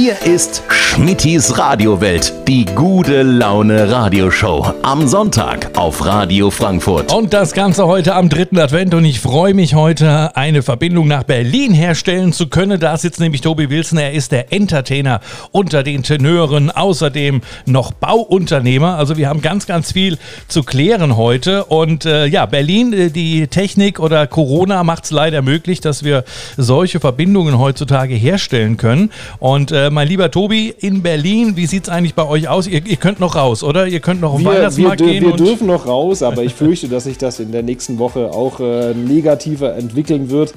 Hier ist Schmittis Radiowelt, die gute Laune Radioshow. Am Sonntag auf Radio Frankfurt. Und das Ganze heute am dritten Advent und ich freue mich heute, eine Verbindung nach Berlin herstellen zu können. Da sitzt nämlich Tobi Wilson. Er ist der Entertainer unter den Tenören, außerdem noch Bauunternehmer. Also wir haben ganz, ganz viel zu klären heute. Und äh, ja, Berlin, äh, die Technik oder Corona macht es leider möglich, dass wir solche Verbindungen heutzutage herstellen können. Und äh, mein lieber Tobi, in Berlin, wie sieht es eigentlich bei euch aus? Ihr, ihr, könnt noch raus, oder? Ihr könnt noch auf wir, Weihnachtsmarkt wir, gehen. Wir dürfen noch raus, aber ich fürchte, dass sich das in der nächsten Woche auch äh, negativer entwickeln wird.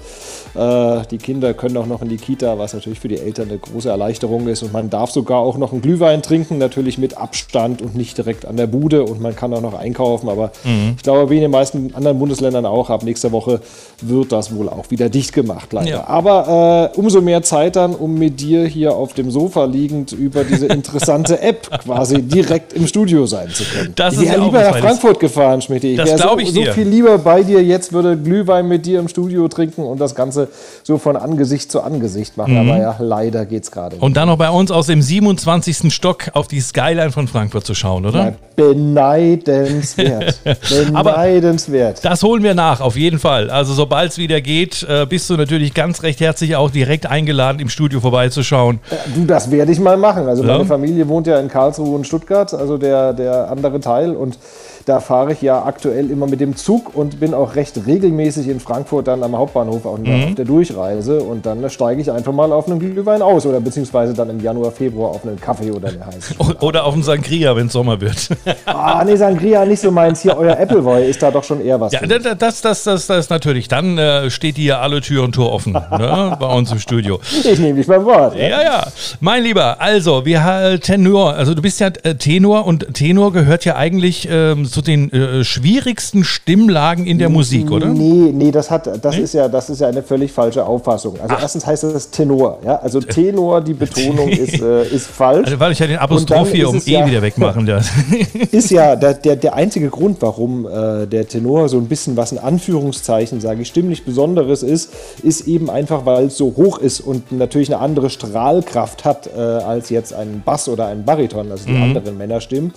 Äh, die Kinder können auch noch in die Kita, was natürlich für die Eltern eine große Erleichterung ist. Und man darf sogar auch noch einen Glühwein trinken, natürlich mit Abstand und nicht direkt an der Bude. Und man kann auch noch einkaufen. Aber mhm. ich glaube, wie in den meisten anderen Bundesländern auch, ab nächster Woche wird das wohl auch wieder dicht gemacht, leider. Ja. Aber äh, umso mehr Zeit dann, um mit dir hier auf dem Sofa liegend über diese interessante App quasi direkt im Studio sein zu können. Das ich wäre lieber nach Frankfurt gefahren, Schmidt. Ich wäre so, so viel lieber bei dir jetzt, würde Glühwein mit dir im Studio trinken und das Ganze so von Angesicht zu Angesicht machen. Mhm. Aber ja, leider geht es gerade. Und dann noch bei uns aus dem 27. Stock auf die Skyline von Frankfurt zu schauen, oder? Ja, beneidenswert. beneidenswert. Aber das holen wir nach, auf jeden Fall. Also sobald es wieder geht, äh, bist du natürlich ganz recht herzlich auch direkt eingeladen, im Studio vorbeizuschauen. Du, das werde ich mal machen. Also ja. meine Familie wohnt ja in Karlsruhe und Stuttgart, also der, der andere Teil. Und da fahre ich ja aktuell immer mit dem Zug und bin auch recht regelmäßig in Frankfurt dann am Hauptbahnhof und mhm. auf der Durchreise. Und dann steige ich einfach mal auf einen Glühwein aus oder beziehungsweise dann im Januar, Februar auf einen Kaffee oder eine heiße Oder auf einen Sangria, wenn es Sommer wird. ah, nee, Sangria nicht so meins. Hier, euer Appleboy ist da doch schon eher was. Ja, das, das, das, das, natürlich. Dann äh, steht hier alle Türen Tor offen ne, bei uns im Studio. Ich nehme dich beim Wort. Ja, ja. ja. Mein Lieber, also, wir haben Tenor. Also, du bist ja äh, Tenor und Tenor gehört ja eigentlich ähm, zu den äh, schwierigsten Stimmlagen in der Musik, oder? Nee, nee, das hat, das nee? ist ja, das ist ja eine völlig falsche Auffassung. Also Ach. erstens heißt das Tenor, ja, also Tenor, die Betonung ist, äh, ist falsch. Also weil ich ja den Apostroph hier um E ja, wieder wegmachen darf. ist ja der, der, der einzige Grund, warum äh, der Tenor so ein bisschen was in Anführungszeichen, sage ich, stimmlich Besonderes ist, ist eben einfach, weil es so hoch ist und natürlich eine andere Strahlkraft hat äh, als jetzt ein Bass oder ein Bariton, also die mhm. anderen Männerstimmen.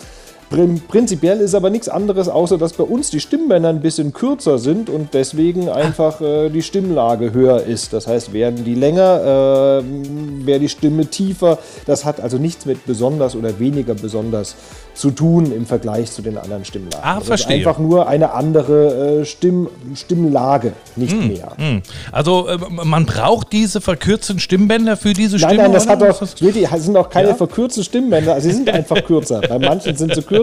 Prinzipiell ist aber nichts anderes, außer dass bei uns die Stimmbänder ein bisschen kürzer sind und deswegen einfach äh, die Stimmlage höher ist. Das heißt, werden die länger, äh, wäre die Stimme tiefer. Das hat also nichts mit besonders oder weniger besonders zu tun im Vergleich zu den anderen Stimmlagen. Ah, das verstehe. einfach nur eine andere äh, Stimm, Stimmlage, nicht hm, mehr. Hm. Also äh, man braucht diese verkürzten Stimmbänder für diese Stimme? Nein, nein, das hat doch, das sind auch keine ja? verkürzten Stimmbänder, also sie sind einfach kürzer. Bei manchen sind sie kürzer,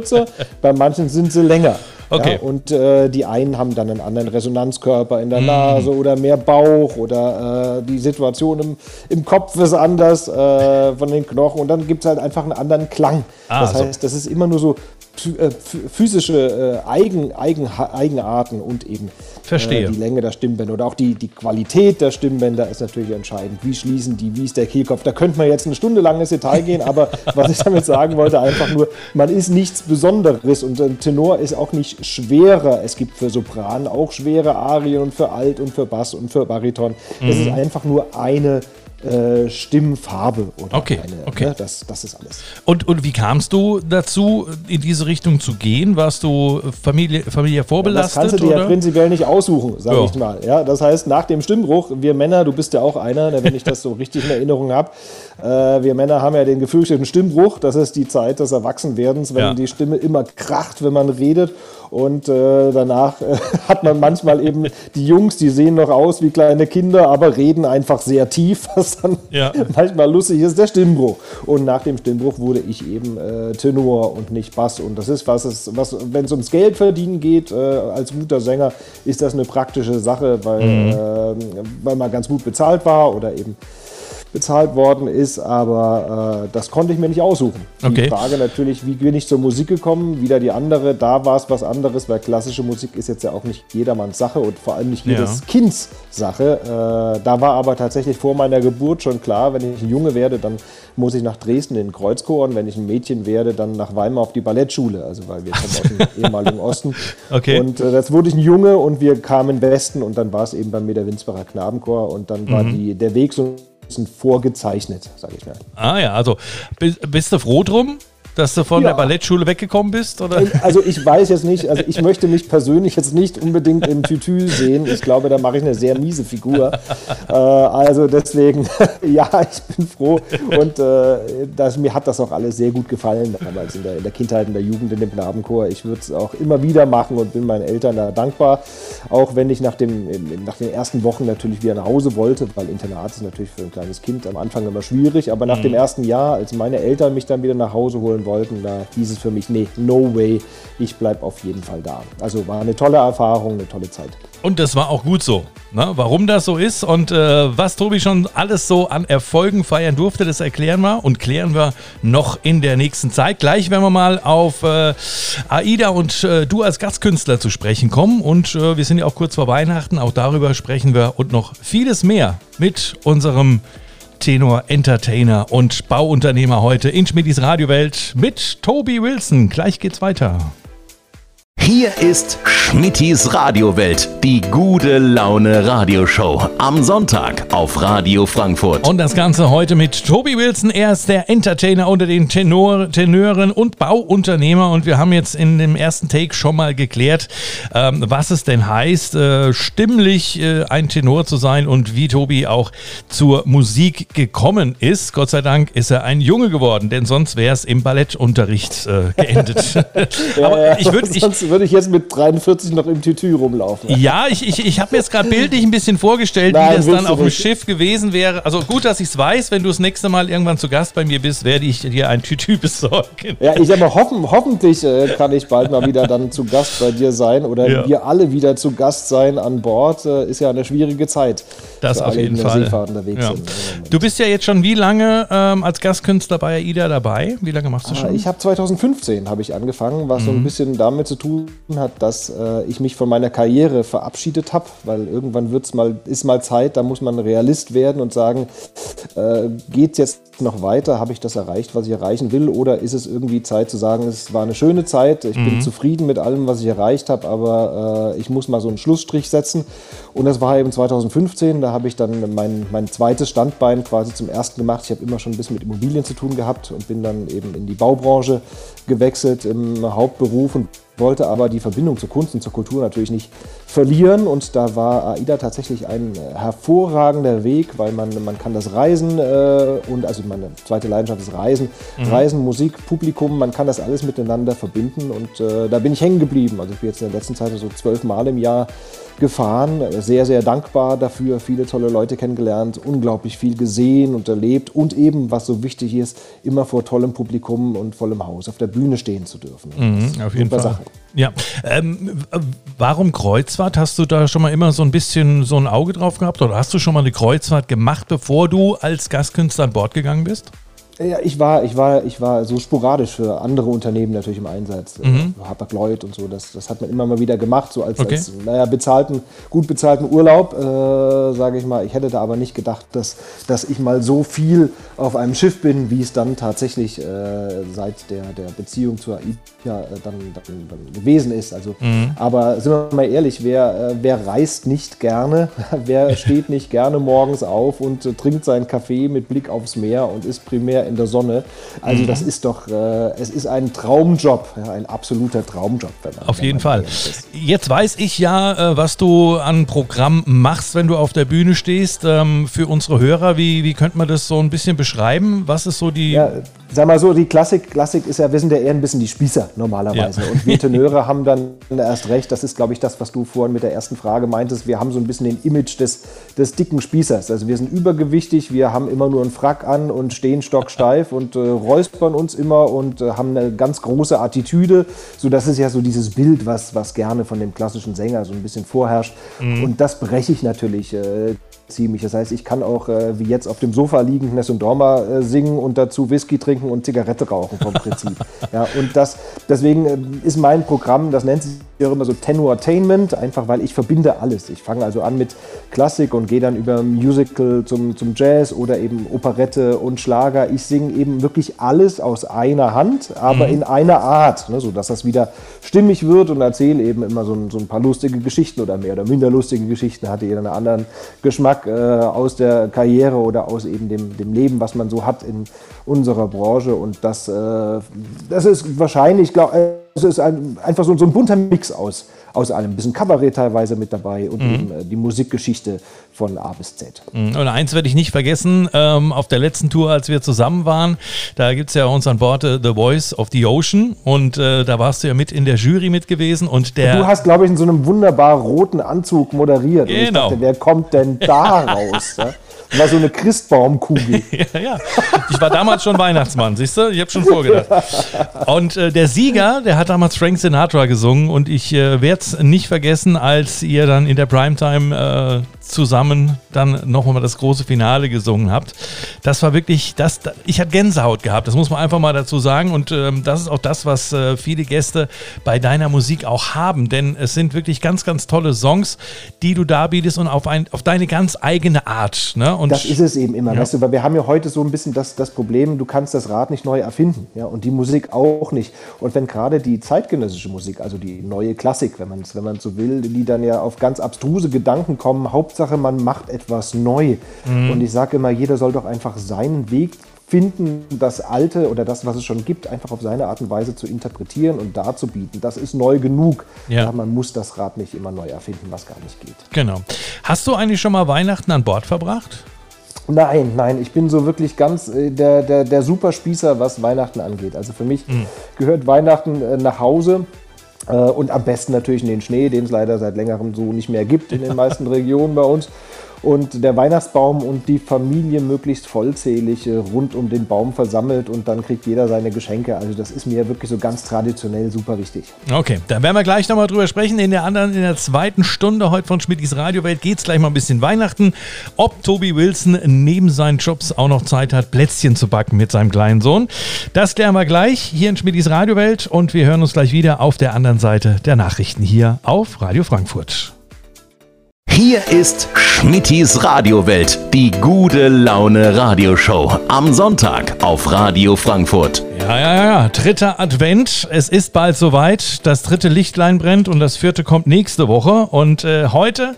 bei manchen sind sie länger. Okay. Ja, und äh, die einen haben dann einen anderen Resonanzkörper in der mhm. Nase oder mehr Bauch oder äh, die Situation im, im Kopf ist anders äh, von den Knochen und dann gibt es halt einfach einen anderen Klang. Ah, das heißt, das ist immer nur so physische äh, Eigen, Eigen, Eigenarten und eben Verstehe. Äh, die Länge der Stimmbänder oder auch die, die Qualität der Stimmbänder ist natürlich entscheidend. Wie schließen die, wie ist der Kehlkopf? Da könnte man jetzt eine Stunde lang ins Detail gehen, aber was ich damit sagen wollte, einfach nur, man ist nichts Besonderes und ein Tenor ist auch nicht schwerer. Es gibt für Sopran auch schwere Arien und für Alt und für Bass und für Bariton. Es mhm. ist einfach nur eine äh, Stimmfarbe oder okay, eine. Okay. Ne? Das, das ist alles. Und, und wie kamst du dazu, in diese Richtung zu gehen? Warst du Familie, Familie vorbelastet? Ja, das kannst du dir oder? ja prinzipiell nicht aussuchen, sage ja. ich mal. Ja, das heißt, nach dem Stimmbruch, wir Männer, du bist ja auch einer, wenn ich das so richtig in Erinnerung habe, äh, wir Männer haben ja den gefürchteten Stimmbruch. Das ist die Zeit des Erwachsenwerdens, wenn ja. die Stimme immer kracht, wenn man redet. Und äh, danach äh, hat man manchmal eben die Jungs, die sehen noch aus wie kleine Kinder, aber reden einfach sehr tief, was dann ja. manchmal lustig ist, der Stimmbruch. Und nach dem Stimmbruch wurde ich eben äh, Tenor und nicht Bass. Und das ist was, was wenn es ums Geld verdienen geht, äh, als guter Sänger, ist das eine praktische Sache, weil, mhm. Äh, weil man ganz gut bezahlt war oder eben bezahlt worden ist, aber äh, das konnte ich mir nicht aussuchen. Okay. Die Frage natürlich, wie bin ich zur Musik gekommen? Wieder die andere, da war es was anderes, weil klassische Musik ist jetzt ja auch nicht jedermanns Sache und vor allem nicht jedes ja. Kinds Sache. Äh, da war aber tatsächlich vor meiner Geburt schon klar, wenn ich ein Junge werde, dann muss ich nach Dresden in den Kreuzchor und wenn ich ein Mädchen werde, dann nach Weimar auf die Ballettschule, also weil wir kommen aus dem ehemaligen Osten. Okay. Und äh, das wurde ich ein Junge und wir kamen in Westen und dann war es eben beim Meter Winsbacher Knabenchor und dann war mhm. die, der Weg so vorgezeichnet, sage ich mal. Ah ja, also bist du froh drum? Dass du von ja. der Ballettschule weggekommen bist? Oder? Also ich weiß jetzt nicht, also ich möchte mich persönlich jetzt nicht unbedingt im Tütü sehen. Ich glaube, da mache ich eine sehr miese Figur. Äh, also deswegen, ja, ich bin froh. Und äh, das, mir hat das auch alles sehr gut gefallen, damals in der, in der Kindheit, in der Jugend, in dem Knabenchor. Ich würde es auch immer wieder machen und bin meinen Eltern da dankbar. Auch wenn ich nach, dem, nach den ersten Wochen natürlich wieder nach Hause wollte, weil Internat ist natürlich für ein kleines Kind am Anfang immer schwierig. Aber nach mhm. dem ersten Jahr, als meine Eltern mich dann wieder nach Hause holen wollen wollten, da hieß es für mich, nee, no way, ich bleibe auf jeden Fall da. Also war eine tolle Erfahrung, eine tolle Zeit. Und das war auch gut so. Ne? Warum das so ist und äh, was Tobi schon alles so an Erfolgen feiern durfte, das erklären wir und klären wir noch in der nächsten Zeit. Gleich werden wir mal auf äh, Aida und äh, du als Gastkünstler zu sprechen kommen. Und äh, wir sind ja auch kurz vor Weihnachten, auch darüber sprechen wir und noch vieles mehr mit unserem Tenor, Entertainer und Bauunternehmer heute in Schmidis Radiowelt mit Toby Wilson. Gleich geht's weiter. Hier ist Schmittis Radiowelt, die gute Laune Radioshow. Am Sonntag auf Radio Frankfurt. Und das Ganze heute mit Toby Wilson. Er ist der Entertainer unter den Tenor, Tenören und Bauunternehmer. Und wir haben jetzt in dem ersten Take schon mal geklärt, ähm, was es denn heißt, äh, stimmlich äh, ein Tenor zu sein und wie Tobi auch zur Musik gekommen ist. Gott sei Dank ist er ein Junge geworden, denn sonst wäre es im Ballettunterricht äh, geendet. ja, Aber ich würde würde ich jetzt mit 43 noch im Tütü rumlaufen. Ja, ich, ich, ich habe mir jetzt gerade bildlich ein bisschen vorgestellt, Nein, wie das dann auf dem Schiff gewesen wäre. Also gut, dass ich es weiß, wenn du das nächste Mal irgendwann zu Gast bei mir bist, werde ich dir ein Tütü besorgen. Ja, ich mal, hoffen, hoffentlich äh, kann ich bald mal wieder dann zu Gast bei dir sein oder ja. wir alle wieder zu Gast sein an Bord. Äh, ist ja eine schwierige Zeit. Das auf jeden Fall. Ja. Du bist ja jetzt schon wie lange ähm, als Gastkünstler bei AIDA dabei? Wie lange machst du ah, schon? Ich habe 2015 habe ich angefangen, was mhm. so ein mhm. bisschen damit zu tun hat, dass äh, ich mich von meiner Karriere verabschiedet habe, weil irgendwann wird's mal, ist mal Zeit, da muss man Realist werden und sagen, äh, geht es jetzt noch weiter? Habe ich das erreicht, was ich erreichen will? Oder ist es irgendwie Zeit zu sagen, es war eine schöne Zeit, ich mhm. bin zufrieden mit allem, was ich erreicht habe, aber äh, ich muss mal so einen Schlussstrich setzen. Und das war eben 2015, da habe ich dann mein, mein zweites Standbein quasi zum ersten gemacht. Ich habe immer schon ein bisschen mit Immobilien zu tun gehabt und bin dann eben in die Baubranche gewechselt im Hauptberuf und wollte aber die Verbindung zur Kunst und zur Kultur natürlich nicht verlieren. Und da war AIDA tatsächlich ein hervorragender Weg, weil man, man kann das Reisen äh, und also meine zweite Leidenschaft ist Reisen, mhm. Reisen, Musik, Publikum, man kann das alles miteinander verbinden. Und äh, da bin ich hängen geblieben. Also ich bin jetzt in der letzten Zeit so zwölf Mal im Jahr gefahren. Sehr, sehr dankbar dafür. Viele tolle Leute kennengelernt, unglaublich viel gesehen und erlebt und eben, was so wichtig ist, immer vor tollem Publikum und vollem Haus auf der Bühne stehen zu dürfen. Mhm, auf jeden Fall. Sache. Ja. Ähm, warum Kreuzfahrt? Hast du da schon mal immer so ein bisschen so ein Auge drauf gehabt oder hast du schon mal eine Kreuzfahrt gemacht, bevor du als Gastkünstler an Bord gegangen bist? Ja, ich war, ich war, ich war so sporadisch für andere Unternehmen natürlich im Einsatz. Mhm. Äh, Hapag-Lloyd und so, das, das hat man immer mal wieder gemacht, so als, okay. als naja, bezahlten, gut bezahlten Urlaub, äh, sage ich mal. Ich hätte da aber nicht gedacht, dass, dass ich mal so viel auf einem Schiff bin, wie es dann tatsächlich äh, seit der, der Beziehung zur AIDA äh, dann, dann, dann, gewesen ist. Also, mhm. Aber sind wir mal ehrlich, wer, äh, wer reist nicht gerne, wer steht nicht gerne morgens auf und trinkt seinen Kaffee mit Blick aufs Meer und ist primär in der Sonne. Also mhm. das ist doch, äh, es ist ein Traumjob, ja, ein absoluter Traumjob. Man, auf jeden Fall. Jetzt weiß ich ja, äh, was du an Programm machst, wenn du auf der Bühne stehst. Ähm, für unsere Hörer, wie, wie könnte man das so ein bisschen beschreiben? Was ist so die... Ja, sag mal so, die Klassik, Klassik ist ja, wir sind ja eher ein bisschen die Spießer normalerweise. Ja. Und wir Tenöre haben dann erst recht, das ist, glaube ich, das, was du vorhin mit der ersten Frage meintest. Wir haben so ein bisschen den Image des, des dicken Spießers. Also wir sind übergewichtig, wir haben immer nur einen Frack an und stehen stocksteif und äh, räuspern uns immer und äh, haben eine ganz große Attitüde. So, das ist ja so dieses Bild, was, was gerne von dem klassischen Sänger so ein bisschen vorherrscht. Mhm. Und das breche ich natürlich. Äh, ziemlich. Das heißt, ich kann auch äh, wie jetzt auf dem Sofa liegen, Ness und Dorma äh, singen und dazu Whisky trinken und Zigarette rauchen vom Prinzip. ja, und das, deswegen äh, ist mein Programm, das nennt sich auch immer so Tenortainment, einfach weil ich verbinde alles. Ich fange also an mit Klassik und gehe dann über Musical zum, zum Jazz oder eben Operette und Schlager. Ich singe eben wirklich alles aus einer Hand, aber mhm. in einer Art, ne, sodass das wieder stimmig wird und erzähle eben immer so ein, so ein, paar lustige Geschichten oder mehr oder minder lustige Geschichten. Hatte jeder einen anderen Geschmack äh, aus der Karriere oder aus eben dem, dem Leben, was man so hat in unserer Branche. Und das, äh, das ist wahrscheinlich, glaube äh, es ist ein, einfach so, so, ein bunter Mix aus, aus allem. Ein bisschen Kabarett teilweise mit dabei und mhm. eben äh, die Musikgeschichte von A bis Z. Mhm. Und eins werde ich nicht vergessen, ähm, auf der letzten Tour, als wir zusammen waren, da gibt es ja uns an Bord äh, The Voice of the Ocean und äh, da warst du ja mit in der Jury mit gewesen und der... Und du hast, glaube ich, in so einem wunderbar roten Anzug moderiert. Genau. Und ich dachte, wer kommt denn da raus? Ja? War so eine Christbaumkugel. ja, ja. Ich war damals schon Weihnachtsmann, siehst du? Ich habe schon vorgedacht. Und äh, der Sieger, der hat damals Frank Sinatra gesungen und ich äh, werde es nicht vergessen, als ihr dann in der Primetime äh, zusammen dann nochmal das große Finale gesungen habt. Das war wirklich, das, ich hatte Gänsehaut gehabt, das muss man einfach mal dazu sagen. Und ähm, das ist auch das, was äh, viele Gäste bei deiner Musik auch haben. Denn es sind wirklich ganz, ganz tolle Songs, die du darbietest und auf, ein, auf deine ganz eigene Art. Ne? Und das ist es eben immer, ja. weißt du, weil wir haben ja heute so ein bisschen das, das Problem, du kannst das Rad nicht neu erfinden. Ja? Und die Musik auch nicht. Und wenn gerade die zeitgenössische Musik, also die neue Klassik, wenn man es wenn so will, die dann ja auf ganz abstruse Gedanken kommen, Hauptsache Hauptsache, man macht etwas neu. Mhm. Und ich sage immer, jeder soll doch einfach seinen Weg finden, das Alte oder das, was es schon gibt, einfach auf seine Art und Weise zu interpretieren und darzubieten. Das ist neu genug. Ja. ja. man muss das Rad nicht immer neu erfinden, was gar nicht geht. Genau. Hast du eigentlich schon mal Weihnachten an Bord verbracht? Nein, nein, ich bin so wirklich ganz äh, der, der, der Superspießer, was Weihnachten angeht. Also für mich mhm. gehört Weihnachten äh, nach Hause. Äh, und am besten natürlich in den Schnee, den es leider seit längerem so nicht mehr gibt in den meisten Regionen bei uns und der Weihnachtsbaum und die Familie möglichst vollzählig äh, rund um den Baum versammelt und dann kriegt jeder seine Geschenke. Also das ist mir wirklich so ganz traditionell super wichtig. Okay, da werden wir gleich nochmal drüber sprechen. In der anderen, in der zweiten Stunde heute von Schmidtis Radiowelt geht es gleich mal ein bisschen Weihnachten. Ob Toby Wilson neben seinen Jobs auch noch Zeit hat, Plätzchen zu backen mit seinem kleinen Sohn. Das klären wir gleich hier in Schmidtis Radiowelt und wir hören uns gleich wieder auf der anderen Seite der Nachrichten hier auf Radio Frankfurt. Hier ist Schmittis Radiowelt, die gute Laune Radioshow. Am Sonntag auf Radio Frankfurt. Ja, ja, ja, dritter Advent. Es ist bald soweit. Das dritte Lichtlein brennt und das vierte kommt nächste Woche. Und äh, heute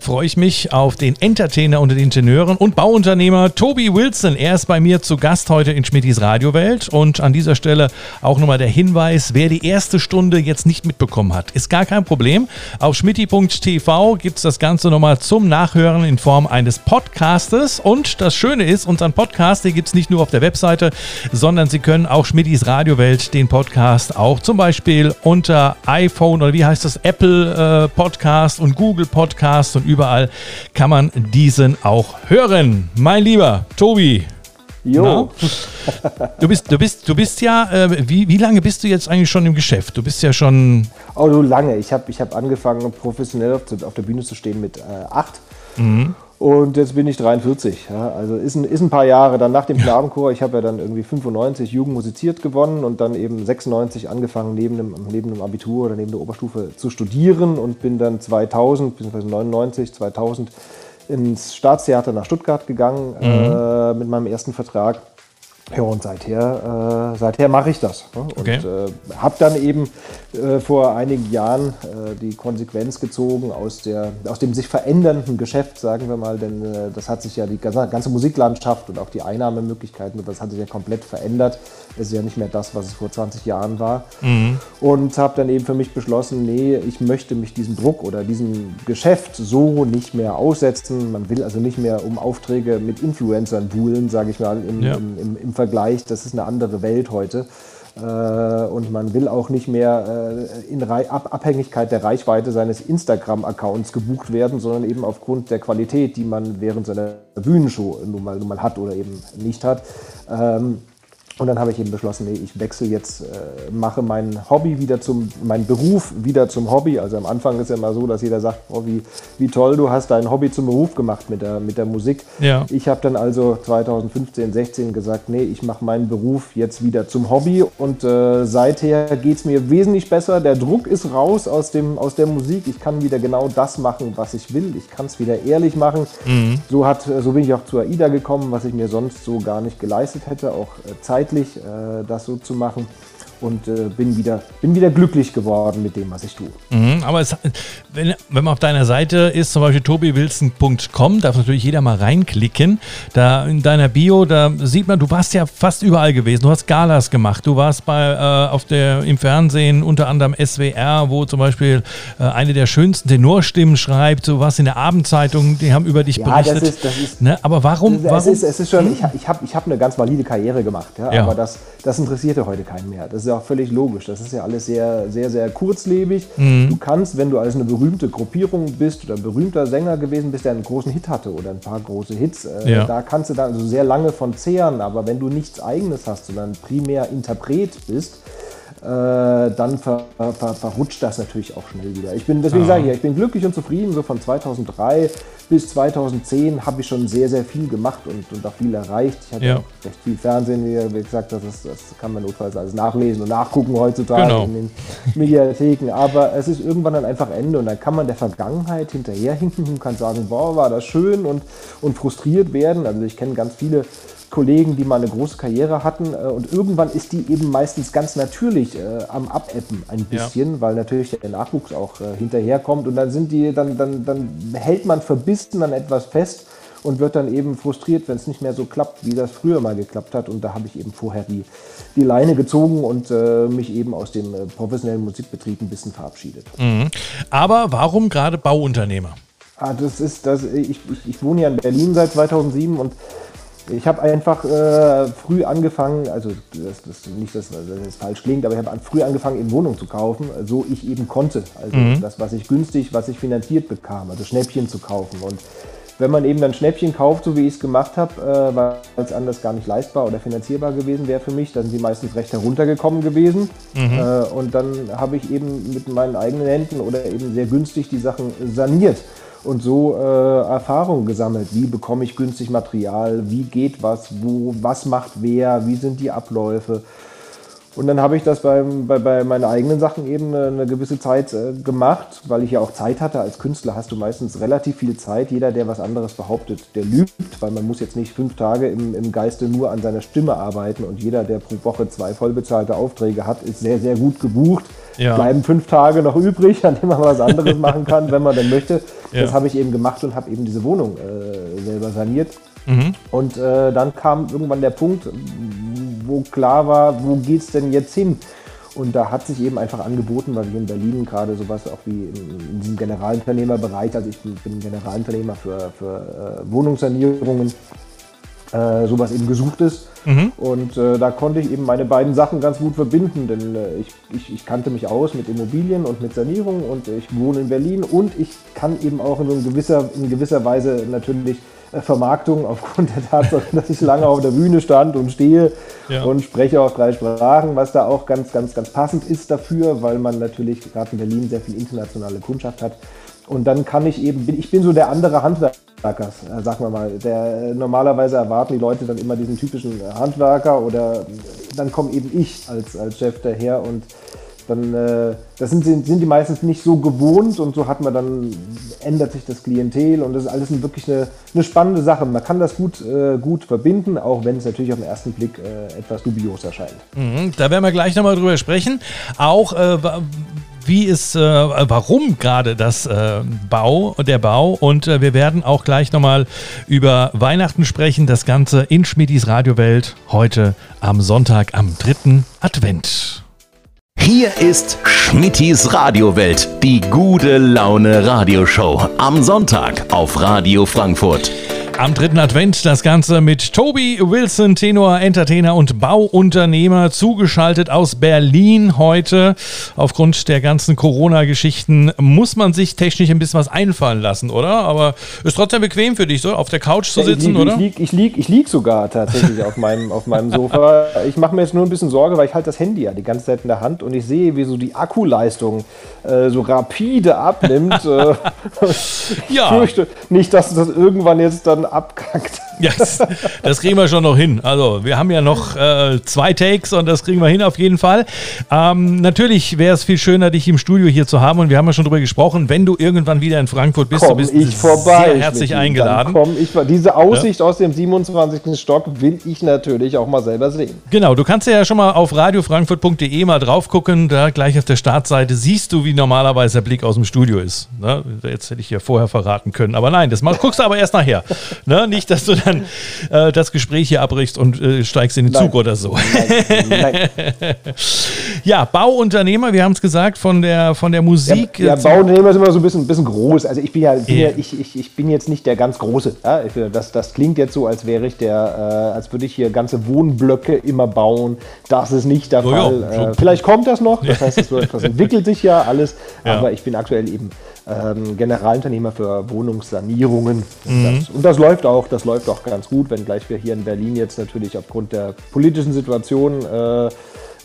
freue ich mich auf den Entertainer unter den Ingenieuren und Bauunternehmer Toby Wilson. Er ist bei mir zu Gast heute in Schmittis Radiowelt. Und an dieser Stelle auch nochmal der Hinweis, wer die erste Stunde jetzt nicht mitbekommen hat, ist gar kein Problem. Auf schmitti.tv gibt es das Ganze nochmal zum Nachhören in Form eines Podcastes. Und das Schöne ist, unseren Podcast, den gibt es nicht nur auf der Webseite, sondern Sie können auch Schmittis Radiowelt, den Podcast, auch zum Beispiel unter iPhone oder wie heißt das, Apple äh, Podcast und Google Podcast und überall kann man diesen auch hören. Mein lieber Tobi. Jo. Du bist, du bist, du bist ja, äh, wie, wie lange bist du jetzt eigentlich schon im Geschäft? Du bist ja schon. Oh, du lange. Ich habe ich hab angefangen, professionell auf, auf, der Bühne zu stehen mit äh, acht. Mhm. Und jetzt bin ich 43. Ja, also ist ein, ist ein paar Jahre. Dann nach dem Knabenchor, ich habe ja dann irgendwie 95 Jugend musiziert gewonnen und dann eben 96 angefangen, neben dem, neben dem Abitur oder neben der Oberstufe zu studieren und bin dann 2000, bzw. 99, 2000 ins Staatstheater nach Stuttgart gegangen mhm. äh, mit meinem ersten Vertrag ja, und seither, äh, seither mache ich das. Ne? Und okay. äh, habe dann eben äh, vor einigen Jahren äh, die Konsequenz gezogen aus, der, aus dem sich verändernden Geschäft, sagen wir mal, denn äh, das hat sich ja die ganze Musiklandschaft und auch die Einnahmemöglichkeiten, das hat sich ja komplett verändert. Es ist ja nicht mehr das, was es vor 20 Jahren war. Mhm. Und habe dann eben für mich beschlossen, nee, ich möchte mich diesem Druck oder diesem Geschäft so nicht mehr aussetzen. Man will also nicht mehr um Aufträge mit Influencern buhlen, sage ich mal, im, ja. im, im, im Vergleich. Das ist eine andere Welt heute. Äh, und man will auch nicht mehr äh, in Abhängigkeit der Reichweite seines Instagram-Accounts gebucht werden, sondern eben aufgrund der Qualität, die man während seiner Bühnenshow nun mal, nun mal hat oder eben nicht hat. Und dann habe ich eben beschlossen, nee, ich wechsle jetzt, äh, mache mein Hobby wieder zum, mein Beruf wieder zum Hobby. Also am Anfang ist ja immer so, dass jeder sagt, oh, wie, wie toll, du hast dein Hobby zum Beruf gemacht mit der, mit der Musik. Ja. Ich habe dann also 2015, 16 gesagt, nee, ich mache meinen Beruf jetzt wieder zum Hobby und äh, seither geht es mir wesentlich besser. Der Druck ist raus aus, dem, aus der Musik. Ich kann wieder genau das machen, was ich will. Ich kann es wieder ehrlich machen. Mhm. So, hat, so bin ich auch zu AIDA gekommen, was ich mir sonst so gar nicht geleistet hätte, auch äh, Zeit zeitlich, äh, das so zu machen und äh, bin, wieder, bin wieder glücklich geworden mit dem, was ich tue. Mhm, aber es, wenn, wenn man auf deiner Seite ist, zum Beispiel tobiwilson.com, darf natürlich jeder mal reinklicken. Da in deiner Bio, da sieht man, du warst ja fast überall gewesen. Du hast Galas gemacht, du warst bei, äh, auf der, im Fernsehen, unter anderem SWR, wo zum Beispiel äh, eine der schönsten Tenorstimmen schreibt. Du warst in der Abendzeitung, die haben über dich ja, berichtet. Das ist, das ist, ne? Aber warum? Warum? Es, ist, es ist schon, hm? ich, ich habe ich hab eine ganz valide Karriere gemacht, ja, ja. aber das, das interessierte heute keinen mehr. Das ist ja auch völlig logisch. Das ist ja alles sehr, sehr, sehr kurzlebig. Mhm. Du kannst, wenn du als eine berühmte Gruppierung bist oder berühmter Sänger gewesen bist, der einen großen Hit hatte oder ein paar große Hits, äh, ja. da kannst du dann also sehr lange von zehren. Aber wenn du nichts Eigenes hast, sondern primär Interpret bist, äh, dann ver, ver, verrutscht das natürlich auch schnell wieder. Ich bin, deswegen ah. sage ich ja, ich bin glücklich und zufrieden. So von 2003 bis 2010 habe ich schon sehr, sehr viel gemacht und, und auch viel erreicht. Ich hatte ja. recht viel Fernsehen, wie gesagt, das, ist, das kann man notfalls alles nachlesen und nachgucken heutzutage genau. in den Mediatheken. Aber es ist irgendwann dann einfach Ende und dann kann man der Vergangenheit hinterherhinken und kann sagen, boah, war das schön und, und frustriert werden. Also ich kenne ganz viele Kollegen, die mal eine große Karriere hatten äh, und irgendwann ist die eben meistens ganz natürlich äh, am Abeppen ein bisschen, ja. weil natürlich der Nachwuchs auch äh, hinterherkommt und dann sind die, dann, dann, dann hält man verbissen an etwas fest und wird dann eben frustriert, wenn es nicht mehr so klappt, wie das früher mal geklappt hat. Und da habe ich eben vorher die, die Leine gezogen und äh, mich eben aus dem äh, professionellen Musikbetrieb ein bisschen verabschiedet. Mhm. Aber warum gerade Bauunternehmer? Ah, das ist das, ich, ich, ich wohne ja in Berlin seit 2007 und ich habe einfach äh, früh angefangen, also das, das, nicht, dass das falsch klingt, aber ich habe früh angefangen, eben Wohnungen zu kaufen, so ich eben konnte. Also mhm. das, was ich günstig, was ich finanziert bekam, also Schnäppchen zu kaufen. Und wenn man eben dann Schnäppchen kauft, so wie ich es gemacht habe, äh, weil es anders gar nicht leistbar oder finanzierbar gewesen wäre für mich, dann sind sie meistens recht heruntergekommen gewesen. Mhm. Äh, und dann habe ich eben mit meinen eigenen Händen oder eben sehr günstig die Sachen saniert und so äh, Erfahrungen gesammelt. Wie bekomme ich günstig Material? Wie geht was? Wo, was macht wer? Wie sind die Abläufe? Und dann habe ich das beim, bei, bei meinen eigenen Sachen eben eine, eine gewisse Zeit äh, gemacht, weil ich ja auch Zeit hatte. Als Künstler hast du meistens relativ viel Zeit. Jeder, der was anderes behauptet, der lügt, weil man muss jetzt nicht fünf Tage im, im Geiste nur an seiner Stimme arbeiten. Und jeder, der pro Woche zwei vollbezahlte Aufträge hat, ist sehr, sehr gut gebucht. Ja. Bleiben fünf Tage noch übrig, an denen man was anderes machen kann, wenn man denn möchte. Ja. Das habe ich eben gemacht und habe eben diese Wohnung äh, selber saniert. Mhm. Und äh, dann kam irgendwann der Punkt, wo klar war, wo geht es denn jetzt hin? Und da hat sich eben einfach angeboten, weil wir in Berlin gerade sowas auch wie in, diesem Generalunternehmerbereich, also ich bin, bin Generalunternehmer für, für äh, Wohnungssanierungen, äh, sowas eben gesucht ist. Mhm. Und äh, da konnte ich eben meine beiden Sachen ganz gut verbinden, denn äh, ich, ich, ich, kannte mich aus mit Immobilien und mit Sanierung und ich wohne in Berlin und ich kann eben auch in, gewisser, in gewisser Weise natürlich äh, Vermarktung aufgrund der Tatsache, dass ich lange auf der Bühne stand und stehe ja. und spreche auch drei Sprachen, was da auch ganz, ganz, ganz passend ist dafür, weil man natürlich gerade in Berlin sehr viel internationale Kundschaft hat. Und dann kann ich eben, ich bin so der andere Handwerker, äh, sagen wir mal. Der, normalerweise erwarten die Leute dann immer diesen typischen Handwerker oder dann komme eben ich als, als Chef daher und dann äh, das sind, sind die meistens nicht so gewohnt und so hat man dann, ändert sich das Klientel und das ist alles wirklich eine, eine spannende Sache. Man kann das gut, äh, gut verbinden, auch wenn es natürlich auf den ersten Blick äh, etwas dubios erscheint. Mhm, da werden wir gleich nochmal drüber sprechen. Auch äh, wie ist, äh, warum gerade das äh, Bau, der Bau und äh, wir werden auch gleich nochmal über Weihnachten sprechen. Das Ganze in Schmidis Radiowelt heute am Sonntag am dritten Advent. Hier ist Schmittis Radiowelt, die gute Laune Radioshow. Am Sonntag auf Radio Frankfurt. Am dritten Advent das Ganze mit Toby Wilson, Tenor, Entertainer und Bauunternehmer, zugeschaltet aus Berlin heute. Aufgrund der ganzen Corona-Geschichten muss man sich technisch ein bisschen was einfallen lassen, oder? Aber ist trotzdem bequem für dich, so auf der Couch zu sitzen, ich lieg, oder? Ich lieg, ich lieg, ich lieg sogar tatsächlich auf, meinem, auf meinem Sofa. Ich mache mir jetzt nur ein bisschen Sorge, weil ich halt das Handy ja die ganze Zeit in der Hand und ich sehe, wie so die Akkuleistung äh, so rapide abnimmt. äh, Ja. Ich fürchte nicht, dass das irgendwann jetzt dann abkackt. Ja, das, kriegen wir schon noch hin. Also, wir haben ja noch äh, zwei Takes und das kriegen wir hin auf jeden Fall. Ähm, natürlich wäre es viel schöner, dich im Studio hier zu haben und wir haben ja schon drüber gesprochen, wenn du irgendwann wieder in Frankfurt bist, Komm du bist ich vorbei. sehr herzlich Schmidti. eingeladen. Komm ich, diese Aussicht aus dem 27. Stock will ich natürlich auch mal selber sehen. Genau, du kannst ja schon mal auf radiofrankfurt.de mal drauf gucken. Da gleich auf der Startseite siehst du, wie normalerweise der Blick aus dem Studio ist. Ne? Jetzt hätte ich ja vorher verraten können. Aber nein, das mach, guckst du aber erst nachher. Ne? Nicht, dass du dann äh, das Gespräch hier abbrichst und äh, steigst in den Nein. Zug oder so. Nein, nein. Ja, Bauunternehmer, wir haben es gesagt, von der, von der Musik. Ja, äh, Bauunternehmer ist immer so ein bisschen, ein bisschen groß. Also ich bin ja, bin Ja. ja ich, ich, ich bin jetzt nicht der ganz Große. Ja? Das, das klingt jetzt so, als wäre ich der, äh, als würde ich hier ganze Wohnblöcke immer bauen. Das ist nicht der ja, Fall. so. Äh, vielleicht kommt das noch. Das heißt, wird- das entwickelt sich ja alles. Ja. Aber ich bin aktuell eben ähm, Generalunternehmer für Wohnungssanierungen. Mhm. Das, und das läuft auch, das läuft auch ganz gut, wenngleich wir hier in Berlin jetzt natürlich aufgrund der politischen Situation äh,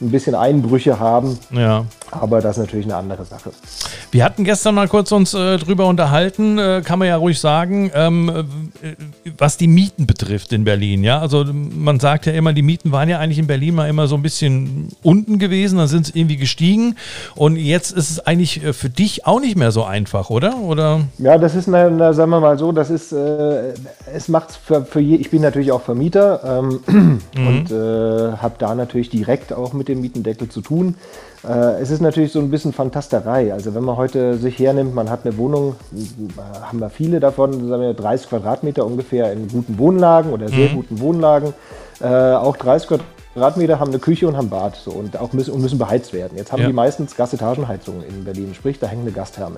ein bisschen Einbrüche haben. ja. Aber das ist natürlich eine andere Sache. Wir hatten gestern mal kurz uns äh, drüber unterhalten, äh, kann man ja ruhig sagen, ähm, äh, was die Mieten betrifft in Berlin. Ja, also man sagt ja immer, die Mieten waren ja eigentlich in Berlin mal immer so ein bisschen unten gewesen, dann sind es irgendwie gestiegen und jetzt ist es eigentlich äh, für dich auch nicht mehr so einfach, oder? Oder? Ja, das ist, na, na, sagen wir mal so, das ist, äh, es macht für, für je, ich bin natürlich auch Vermieter ähm, und äh, habe da natürlich direkt auch mit dem Mietendeckel zu tun. Äh, es ist natürlich so ein bisschen Fantasterei. Also wenn man heute sich hernimmt, man hat eine Wohnung, äh, haben wir viele davon, sagen wir 30 Quadratmeter ungefähr in guten Wohnlagen oder sehr guten Wohnlagen. Äh, auch 30 Quadratmeter haben eine Küche und haben Bad so, und auch müssen, und müssen beheizt werden. Jetzt haben Ja. die meistens Gasetagenheizungen in Berlin, sprich da hängt eine Gastherme.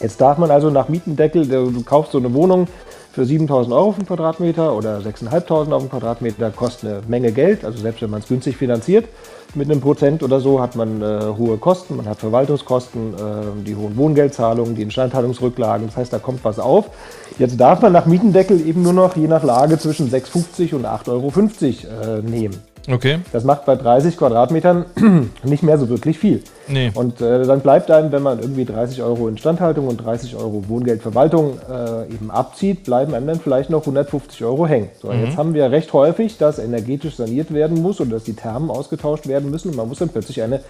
Jetzt darf man also nach Mietendeckel, du kaufst so eine Wohnung für 7.000 Euro auf den Quadratmeter oder 6.500 auf den Quadratmeter, kostet eine Menge Geld. Also selbst wenn man es günstig finanziert, mit einem Prozent oder so hat man äh, hohe Kosten, man hat Verwaltungskosten, äh, die hohen Wohngeldzahlungen, die Instandhaltungsrücklagen, das heißt, da kommt was auf. Jetzt darf man nach Mietendeckel eben nur noch je nach Lage zwischen 6,50 und 8,50 Euro äh, nehmen. Okay. Das macht bei 30 Quadratmetern nicht mehr so wirklich viel. Nee. Und äh, dann bleibt einem, wenn man irgendwie 30 Euro Instandhaltung und 30 Euro Wohngeldverwaltung äh, eben abzieht, bleiben einem dann vielleicht noch 150 Euro hängen. So, Mhm. Jetzt haben wir recht häufig, dass energetisch saniert werden muss oder dass die Thermen ausgetauscht werden müssen. Und man muss dann plötzlich eine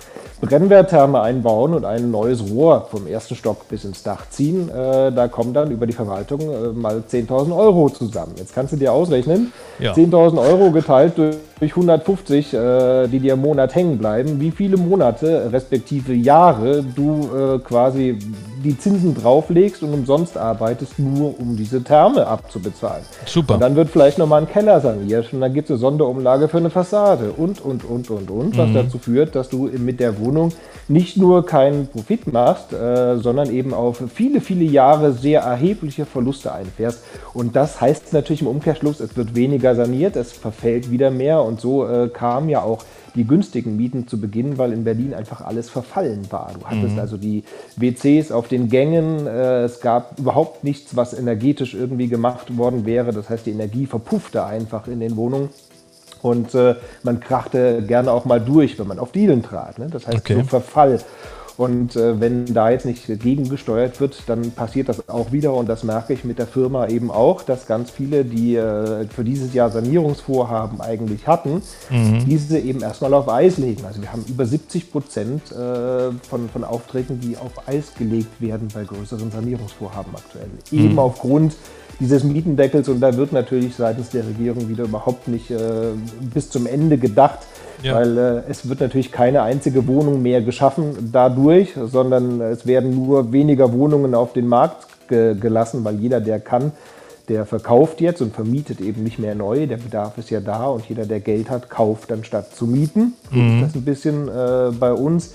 Brennwerttherme einbauen und ein neues Rohr vom ersten Stock bis ins Dach ziehen. Äh, da kommen dann über die Verwaltung äh, mal 10.000 Euro zusammen. Jetzt kannst du dir ausrechnen, Ja. 10.000 Euro geteilt durch durch 150, äh, die dir im Monat hängen bleiben, wie viele Monate, respektive Jahre, du äh, quasi die Zinsen drauflegst und umsonst arbeitest, nur um diese Therme abzubezahlen. Super. Und dann wird vielleicht nochmal ein Keller saniert und dann gibt es eine Sonderumlage für eine Fassade und, und, und, und, und, was dazu führt, dass du mit der Wohnung nicht nur keinen Profit machst, äh, sondern eben auf viele, viele Jahre sehr erhebliche Verluste einfährst. Und das heißt natürlich im Umkehrschluss, es wird weniger saniert, es verfällt wieder mehr und so äh, kamen ja auch die günstigen Mieten zu Beginn, weil in Berlin einfach alles verfallen war. Du hattest also die WCs auf den Gängen, äh, es gab überhaupt nichts, was energetisch irgendwie gemacht worden wäre. Das heißt, die Energie verpuffte einfach in den Wohnungen. Und äh, man krachte gerne auch mal durch, wenn man auf Dielen trat. Ne? Das heißt, Okay. so Verfall. Und äh, wenn da jetzt nicht gegengesteuert wird, dann passiert das auch wieder. Und das merke ich mit der Firma eben auch, dass ganz viele, die äh, für dieses Jahr Sanierungsvorhaben eigentlich hatten, diese eben erstmal auf Eis legen. Also wir haben über 70 Prozent äh, von, von Aufträgen, die auf Eis gelegt werden bei größeren Sanierungsvorhaben aktuell. Eben aufgrund dieses Mietendeckels und da wird natürlich seitens der Regierung wieder überhaupt nicht äh, bis zum Ende gedacht, Ja. weil äh, es wird natürlich keine einzige Wohnung mehr geschaffen dadurch, sondern es werden nur weniger Wohnungen auf den Markt ge gelassen, weil jeder, der kann, der verkauft jetzt und vermietet eben nicht mehr neu. Der Bedarf ist ja da und jeder, der Geld hat, kauft anstatt zu mieten. Ist das ein bisschen äh, bei uns.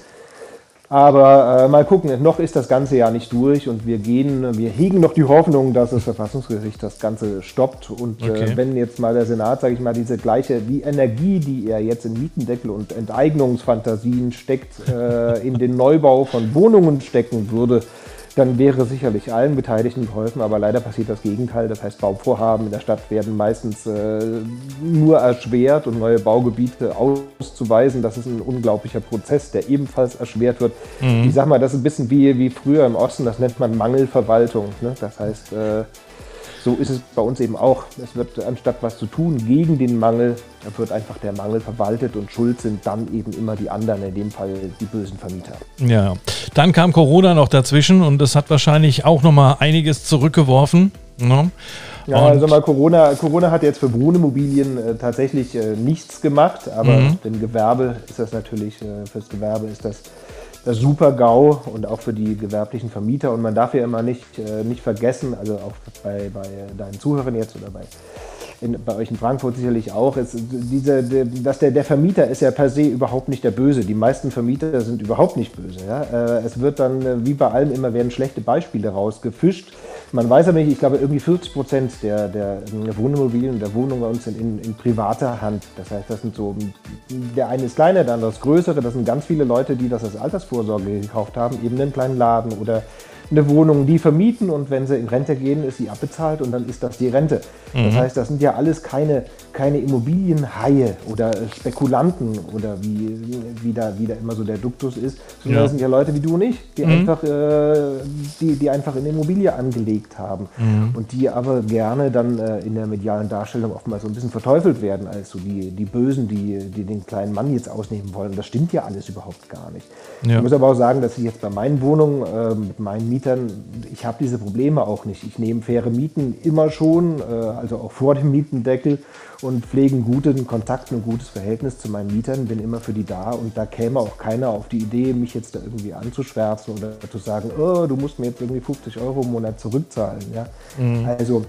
Aber äh, mal gucken, noch ist das ganze Jahr nicht durch und wir gehen, wir hegen noch die Hoffnung, dass das Verfassungsgericht das Ganze stoppt. Und äh, okay. äh, wenn jetzt mal der Senat, sage ich mal, diese gleiche, die Energie, die er jetzt in Mietendeckel und Enteignungsfantasien steckt, äh, in den Neubau von Wohnungen stecken würde, dann wäre sicherlich allen Beteiligten geholfen, aber leider passiert das Gegenteil. Das heißt, Bauvorhaben in der Stadt werden meistens äh, nur erschwert und neue Baugebiete auszuweisen. Das ist ein unglaublicher Prozess, der ebenfalls erschwert wird. Mhm. Ich sag mal, das ist ein bisschen wie, wie früher im Osten, das nennt man Mangelverwaltung. Ne? Das heißt, äh, so ist es bei uns eben auch. Es wird anstatt was zu tun gegen den Mangel, wird einfach der Mangel verwaltet und schuld sind dann eben immer die anderen, in dem Fall die bösen Vermieter. Ja, dann kam Corona noch dazwischen und das hat wahrscheinlich auch noch mal einiges zurückgeworfen. Ne? Ja, also mal Corona, Corona hat jetzt für Wohnimmobilien äh, tatsächlich äh, nichts gemacht, aber mhm. dem Gewerbe ist das natürlich, äh, fürs Gewerbe ist das super GAU und auch für die gewerblichen Vermieter. Und man darf ja immer nicht, äh, nicht vergessen, also auch bei, bei deinen Zuhörern jetzt oder bei, in, bei euch in Frankfurt sicherlich auch, ist diese, dass der, der Vermieter ist ja per se überhaupt nicht der Böse. Die meisten Vermieter sind überhaupt nicht böse. Ja? Äh, es wird dann, äh, wie bei allem immer, werden schlechte Beispiele rausgefischt man weiß aber nicht, ich glaube, irgendwie 50 Prozent der, der Wohnimmobilien, der Wohnungen bei uns sind in, in, privater Hand. Das heißt, das sind so, der eine ist kleiner, der andere ist größere. Das sind ganz viele Leute, die das als Altersvorsorge gekauft haben, eben einen kleinen Laden oder eine Wohnung, die vermieten und wenn sie in Rente gehen, ist sie abbezahlt und dann ist das die Rente. Mhm. Das heißt, das sind ja alles keine, keine Immobilienhaie oder Spekulanten oder wie, wie, da, wie da immer so der Duktus ist, sondern ja. das sind ja Leute wie du und ich, die, mhm. einfach, äh, die, die einfach in Immobilie angelegt haben mhm. und die aber gerne dann äh, in der medialen Darstellung oftmals so ein bisschen verteufelt werden als so die, die Bösen, die, die den kleinen Mann jetzt ausnehmen wollen. Das stimmt ja alles überhaupt gar nicht. Ja. Ich muss aber auch sagen, dass ich jetzt bei meinen Wohnungen äh, mit meinen Mieten Mietern, ich habe diese Probleme auch nicht. Ich nehme faire Mieten immer schon, äh, also auch vor dem Mietendeckel und pflege einen guten Kontakt, ein gutes Verhältnis zu meinen Mietern, bin immer für die da und da käme auch keiner auf die Idee, mich jetzt da irgendwie anzuschwärzen oder zu sagen, oh, du musst mir jetzt irgendwie 50 Euro im Monat zurückzahlen. Ja? Mhm. Also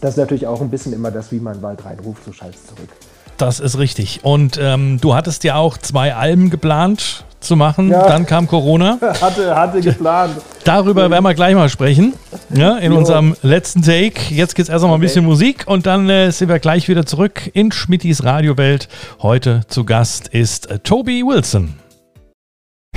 das ist natürlich auch ein bisschen immer das, wie man Wald reinruft, so scheiß zurück. Das ist richtig. Und ähm, du hattest ja auch zwei Alben geplant zu machen. Ja. Dann kam Corona. hatte, hatte geplant. Darüber werden wir gleich mal sprechen. Ja, in jo. unserem letzten Take. Jetzt geht es erst noch mal ein bisschen Musik und dann äh, sind wir gleich wieder zurück in Schmittis Radiowelt. Heute zu Gast ist äh, Toby Wilson.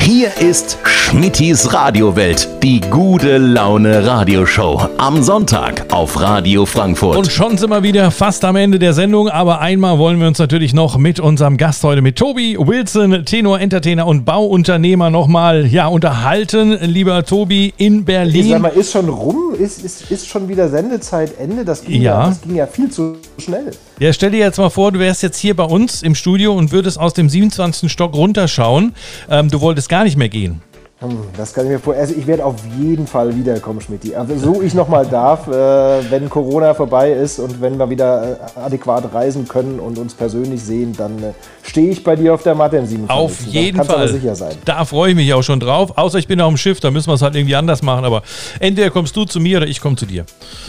Hier ist Schmittis Radiowelt, die gute Laune Radioshow. Am Sonntag auf Radio Frankfurt. Und schon sind wir wieder fast am Ende der Sendung, aber einmal wollen wir uns natürlich noch mit unserem Gast heute, mit Tobi Wilson, Tenor, Entertainer und Bauunternehmer nochmal ja, unterhalten. Lieber Tobi in Berlin. Ich sag mal, ist schon rum? Ist, ist, ist schon wieder Sendezeit Ende? Das ging ja. ja das ging ja viel zu schnell. Ja, stell dir jetzt mal vor, du wärst jetzt hier bei uns im Studio und würdest aus dem 27. Stock runterschauen. Ähm, du wolltest gar nicht mehr gehen. Hm, das kann ich mir vorstellen. Also ich werde auf jeden Fall wiederkommen, Schmidt. Also so ich nochmal darf, äh, wenn Corona vorbei ist und wenn wir wieder äh, adäquat reisen können und uns persönlich sehen, dann äh, stehe ich bei dir auf der Matte im 27. Auf jeden Fall. sicher sein. Da freue ich mich auch schon drauf. Außer ich bin auf dem Schiff, da müssen wir es halt irgendwie anders machen. Aber entweder kommst du zu mir oder ich komme zu dir.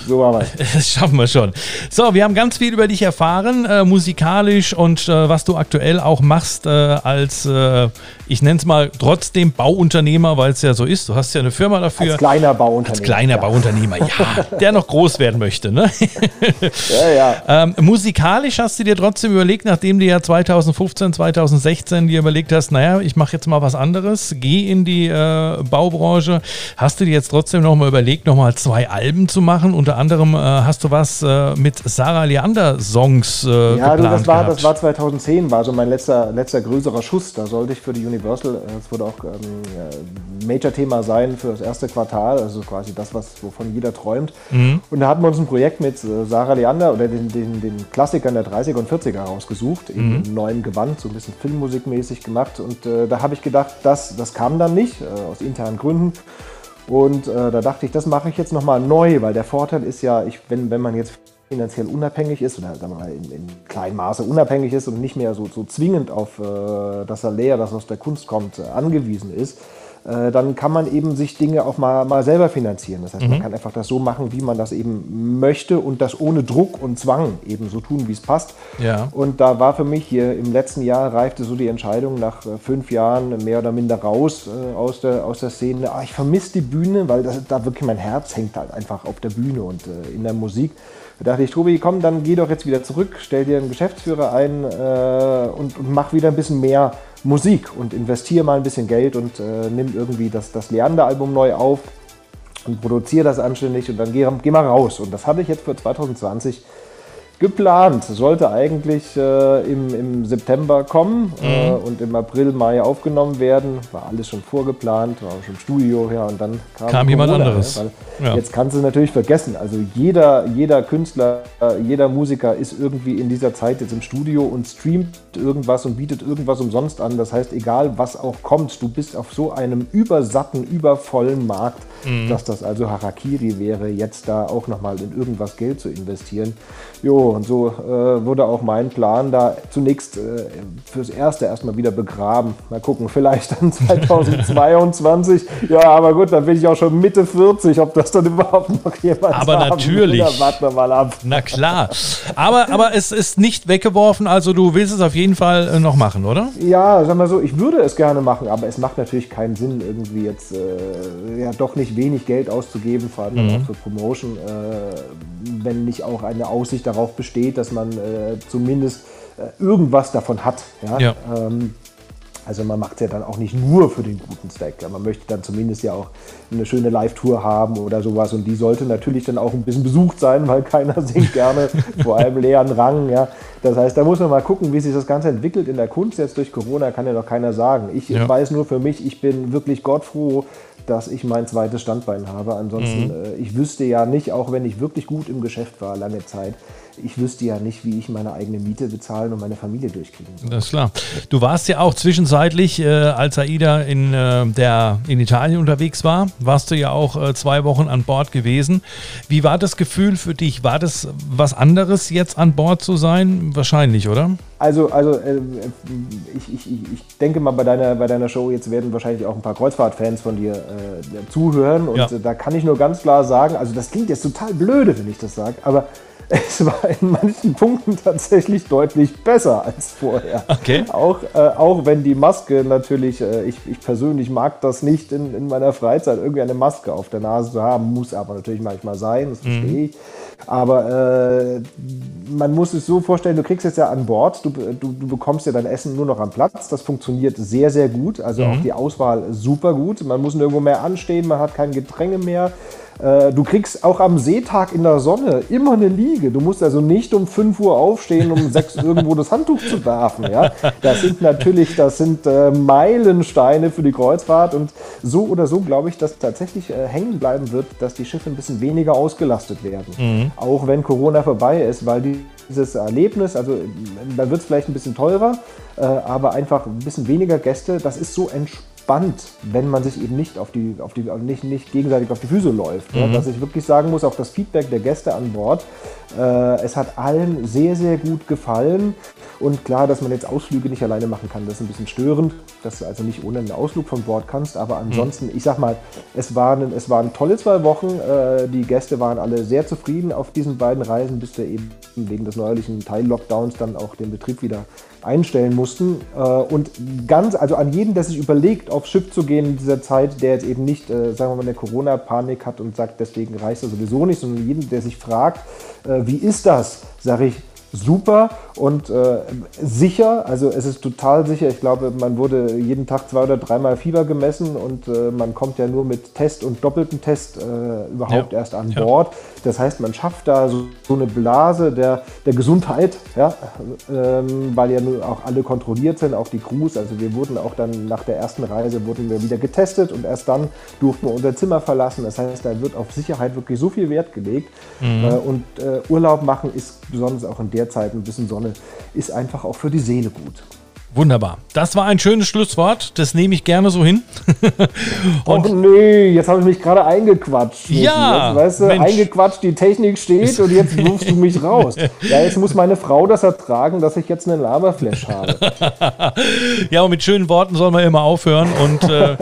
So machen wir Das schaffen wir schon. So, wir haben ganz viel über dich erfahren, äh, musikalisch und äh, was du aktuell auch machst äh, als, ich nenne es mal, trotzdem Bauunternehmer Bauunternehmer, weil es ja so ist. Du hast ja eine Firma dafür. Als kleiner Bauunternehmer. Als kleiner ja. Bauunternehmer, ja. der noch groß werden möchte. Ne? ja, ja. Ähm, musikalisch hast du dir trotzdem überlegt, nachdem du ja 2015, 2016 dir überlegt hast, naja, ich mache jetzt mal was anderes, geh in die äh, Baubranche. Hast du dir jetzt trotzdem nochmal überlegt, nochmal zwei Alben zu machen? Unter anderem äh, hast du was äh, mit Sarah Leander Songs äh, ja, du, das war, das war 2010, war so mein letzter, letzter größerer Schuss. Da sollte ich für die Universal, es wurde auch ähm, Major-Thema sein für das erste Quartal, also quasi das, was, wovon jeder träumt. Mhm. Und da hatten wir uns ein Projekt mit äh, Sarah Leander oder den, den, den Klassikern der 30er und 40er rausgesucht, mhm. im neuen Gewand, so ein bisschen filmmusikmäßig gemacht. Und äh, da habe ich gedacht, das, das kam dann nicht, äh, aus internen Gründen. Und äh, da dachte ich, das mache ich jetzt nochmal neu, weil der Vorteil ist ja, ich, wenn, wenn man jetzt finanziell unabhängig ist oder sagen mal in, in kleinem Maße unabhängig ist und nicht mehr so, so zwingend auf äh, das Salär, das aus der Kunst kommt, äh, angewiesen ist, dann kann man eben sich Dinge auch mal, mal selber finanzieren. Das heißt, mhm. man kann einfach das so machen, wie man das eben möchte und das ohne Druck und Zwang eben so tun, wie es passt. Ja. Und da war für mich hier im letzten Jahr reifte so die Entscheidung nach äh, fünf Jahren mehr oder minder raus äh, aus, der, aus der Szene. Ah, ich vermisse die Bühne, weil das, da wirklich mein Herz hängt halt einfach auf der Bühne und äh, in der Musik. Da dachte ich, Tobi, komm, dann geh doch jetzt wieder zurück, stell dir einen Geschäftsführer ein äh, und, und mach wieder ein bisschen mehr Musik und investiere mal ein bisschen Geld und äh, nimm irgendwie das, das Leander-Album neu auf und produziere das anständig und dann geh, geh mal raus. Und das hatte ich jetzt für 2020 geplant. Sollte eigentlich äh, im, im September kommen äh, mhm. und im April, Mai aufgenommen werden. War alles schon vorgeplant, war schon im Studio, ja, und dann kam, kam jemand anderes. Ja, Jetzt kannst du es natürlich vergessen. Also jeder, jeder Künstler, jeder Musiker ist irgendwie in dieser Zeit jetzt im Studio und streamt irgendwas und bietet irgendwas umsonst an. Das heißt, egal was auch kommt, du bist auf so einem übersatten, übervollen Markt, mhm. dass das also Harakiri wäre, jetzt da auch nochmal in irgendwas Geld zu investieren. Jo, und so äh, wurde auch mein Plan da zunächst äh, fürs Erste erstmal wieder begraben. Mal gucken, vielleicht dann 2022. ja, aber gut, dann bin ich auch schon Mitte 40, ob das dann überhaupt noch jemand Aber natürlich. Will, warten wir mal ab. Na klar. Aber, aber es ist nicht weggeworfen, also du willst es auf jeden Fall äh, noch machen, oder? Ja, sag mal so, ich würde es gerne machen, aber es macht natürlich keinen Sinn, irgendwie jetzt äh, ja doch nicht wenig Geld auszugeben, vor allem mhm. auch für Promotion, äh, wenn nicht auch eine Aussicht darauf besteht, dass man äh, zumindest äh, irgendwas davon hat. Ja? ja. Ähm, also man macht es ja dann auch nicht nur für den guten Stack. Man möchte dann zumindest ja auch eine schöne Live-Tour haben oder sowas. Und die sollte natürlich dann auch ein bisschen besucht sein, weil keiner singt gerne, vor allem leeren Rang. Ja. Das heißt, da muss man mal gucken, wie sich das Ganze entwickelt in der Kunst. Jetzt durch Corona kann ja noch keiner sagen. Ich ja. weiß nur für mich, ich bin wirklich gottfroh, dass ich mein zweites Standbein habe. Ansonsten, mhm. äh, ich wüsste ja nicht, auch wenn ich wirklich gut im Geschäft war lange Zeit, ich wüsste ja nicht, wie ich meine eigene Miete bezahlen und meine Familie durchkriegen soll. Das ist klar. Du warst ja auch zwischenzeitlich, äh, als Aida in, äh, der, in Italien unterwegs war, warst du ja auch äh, zwei Wochen an Bord gewesen. Wie war das Gefühl für dich? War das was anderes, jetzt an Bord zu sein? Wahrscheinlich, oder? Also, also äh, ich, ich, ich denke mal, bei deiner, bei deiner Show jetzt werden wahrscheinlich auch ein paar Kreuzfahrtfans von dir äh, zuhören. Und ja. da kann ich nur ganz klar sagen, also das klingt jetzt total blöde, wenn ich das sage, aber es war in manchen Punkten tatsächlich deutlich besser als vorher. Okay. Auch, äh, auch wenn die Maske natürlich, äh, ich, ich persönlich mag das nicht in, in meiner Freizeit, irgendwie eine Maske auf der Nase zu haben, muss aber natürlich manchmal sein, das verstehe mhm. ich. Aber äh, man muss es so vorstellen, du kriegst jetzt ja an Bord, du, du, du, bekommst ja dein Essen nur noch am Platz. Das funktioniert sehr, sehr gut. Also mhm. auch die Auswahl super gut. Man muss nirgendwo mehr anstehen, man hat kein Getränke mehr. Äh, du kriegst auch am Seetag in der Sonne immer eine Liege. Du musst also nicht um 5 Uhr aufstehen, um 6 irgendwo das Handtuch zu werfen. Ja? Das sind natürlich, das sind äh, Meilensteine für die Kreuzfahrt und so oder so glaube ich, dass tatsächlich äh, hängen bleiben wird, dass die Schiffe ein bisschen weniger ausgelastet werden. Mhm. Auch wenn Corona vorbei ist, weil dieses Erlebnis, also da wird es vielleicht ein bisschen teurer, äh, aber einfach ein bisschen weniger Gäste, das ist so entspannt entspannt, wenn man sich eben nicht auf die, auf die nicht, nicht gegenseitig auf die Füße läuft. Mhm. Dass ich wirklich sagen muss, auch das Feedback der Gäste an Bord, äh, es hat allen sehr, sehr gut gefallen. Und klar, dass man jetzt Ausflüge nicht alleine machen kann, das ist ein bisschen störend, dass du also nicht ohne einen Ausflug von Bord kannst. Aber mhm. ansonsten, mhm. ich sag mal, es waren, es waren tolle zwei Wochen. Äh, die Gäste waren alle sehr zufrieden auf diesen beiden Reisen, bis wir eben wegen des neuerlichen Teil-Lockdowns dann auch den Betrieb wieder einstellen mussten. Äh, und ganz, also an jeden, der sich überlegt, aufs Schiff zu gehen in dieser Zeit, der jetzt eben nicht, äh, sagen wir mal, eine Corona-Panik hat und sagt, deswegen reicht er sowieso nicht, sondern jeden, der sich fragt, äh, wie ist das, sage ich, super und äh, sicher. Also es ist total sicher. Ich glaube, man wurde jeden Tag zwei oder dreimal Fieber gemessen und äh, man kommt ja nur mit Test und doppelten Test äh, überhaupt ja. erst an ja. Bord. Das heißt, man schafft da so, so eine Blase der, der Gesundheit, ja, ähm, weil ja nur auch alle kontrolliert sind, auch die Crews. Also wir wurden auch dann nach der ersten Reise wurden wir wieder getestet und erst dann durften wir unser Zimmer verlassen. Das heißt, da wird auf Sicherheit wirklich so viel Wert gelegt. Mhm. Äh, und äh, Urlaub machen ist besonders auch in der Zeit ein bisschen Sonne ist einfach auch für die Seele gut. Wunderbar. Das war ein schönes Schlusswort. Das nehme ich gerne so hin. und Och nee, jetzt habe ich mich gerade eingequatscht. Ja. Jetzt, weißt du, Mensch. eingequatscht, die Technik steht und jetzt rufst du mich raus. Ja, jetzt muss meine Frau das ertragen, dass ich jetzt einen Laberflash habe. ja, und mit schönen Worten soll man immer aufhören. Und äh,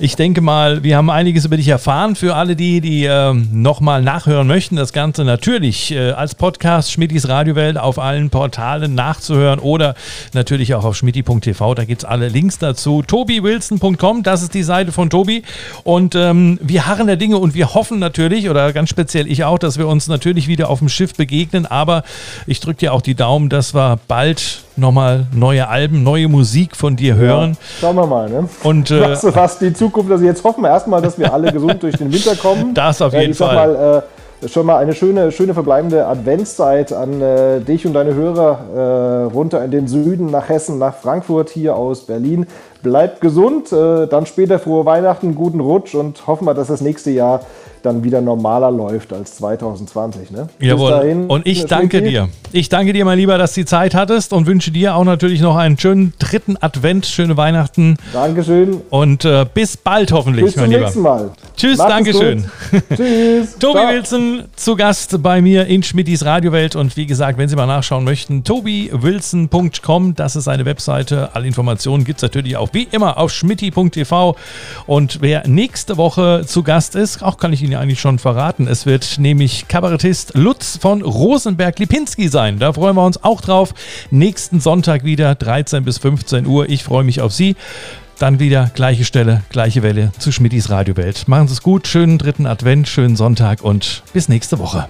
ich denke mal, wir haben einiges über dich erfahren. Für alle die, die äh, nochmal nachhören möchten, das Ganze natürlich äh, als Podcast Schmittis Radiowelt auf allen Portalen nachzuhören oder natürlich auch auf Schmidt schmidti.tv. Da gibt es alle Links dazu. tobiwilson.com, das ist die Seite von Tobi. Und ähm, wir harren der Dinge und wir hoffen natürlich, oder ganz speziell ich auch, dass wir uns natürlich wieder auf dem Schiff begegnen. Aber ich drücke dir auch die Daumen, dass wir bald nochmal neue Alben, neue Musik von dir hören. Ja, schauen wir mal. Ne? Und, äh, was, was die Zukunft, also jetzt hoffen wir erstmal, dass wir alle gesund durch den Winter kommen. Das auf jeden ich Fall. Mal, äh, schon mal eine schöne, schöne verbleibende Adventszeit an äh, dich und deine Hörer äh, runter in den Süden, nach Hessen, nach Frankfurt, hier aus Berlin. Bleibt gesund, äh, dann später frohe Weihnachten, guten Rutsch und hoffen wir, dass das nächste Jahr dann wieder normaler läuft als 2020. Ne? Jawohl. Dahin, und ich danke dir. Ich danke dir, mein Lieber, dass du die Zeit hattest und wünsche dir auch natürlich noch einen schönen dritten Advent, schöne Weihnachten. Dankeschön. Und äh, bis bald hoffentlich, bis mein Lieber. Bis zum nächsten Mal. Tschüss, Macht Dankeschön. Tschüss. Tobi Ciao. Wilson zu Gast bei mir in Schmittis Radiowelt. Und wie gesagt, wenn Sie mal nachschauen möchten, tobiwilson.com, das ist eine Webseite. Alle Informationen gibt es natürlich auch wie immer auf schmitti.tv. Und wer nächste Woche zu Gast ist, auch kann ich Ihnen eigentlich schon verraten. Es wird nämlich Kabarettist Lutz von Rosenberg-Lipinski sein. Da freuen wir uns auch drauf. Nächsten Sonntag wieder 13 bis 15 Uhr. Ich freue mich auf Sie. Dann wieder gleiche Stelle, gleiche Welle zu Schmittis Radiowelt. Machen Sie es gut, schönen dritten Advent, schönen Sonntag und bis nächste Woche.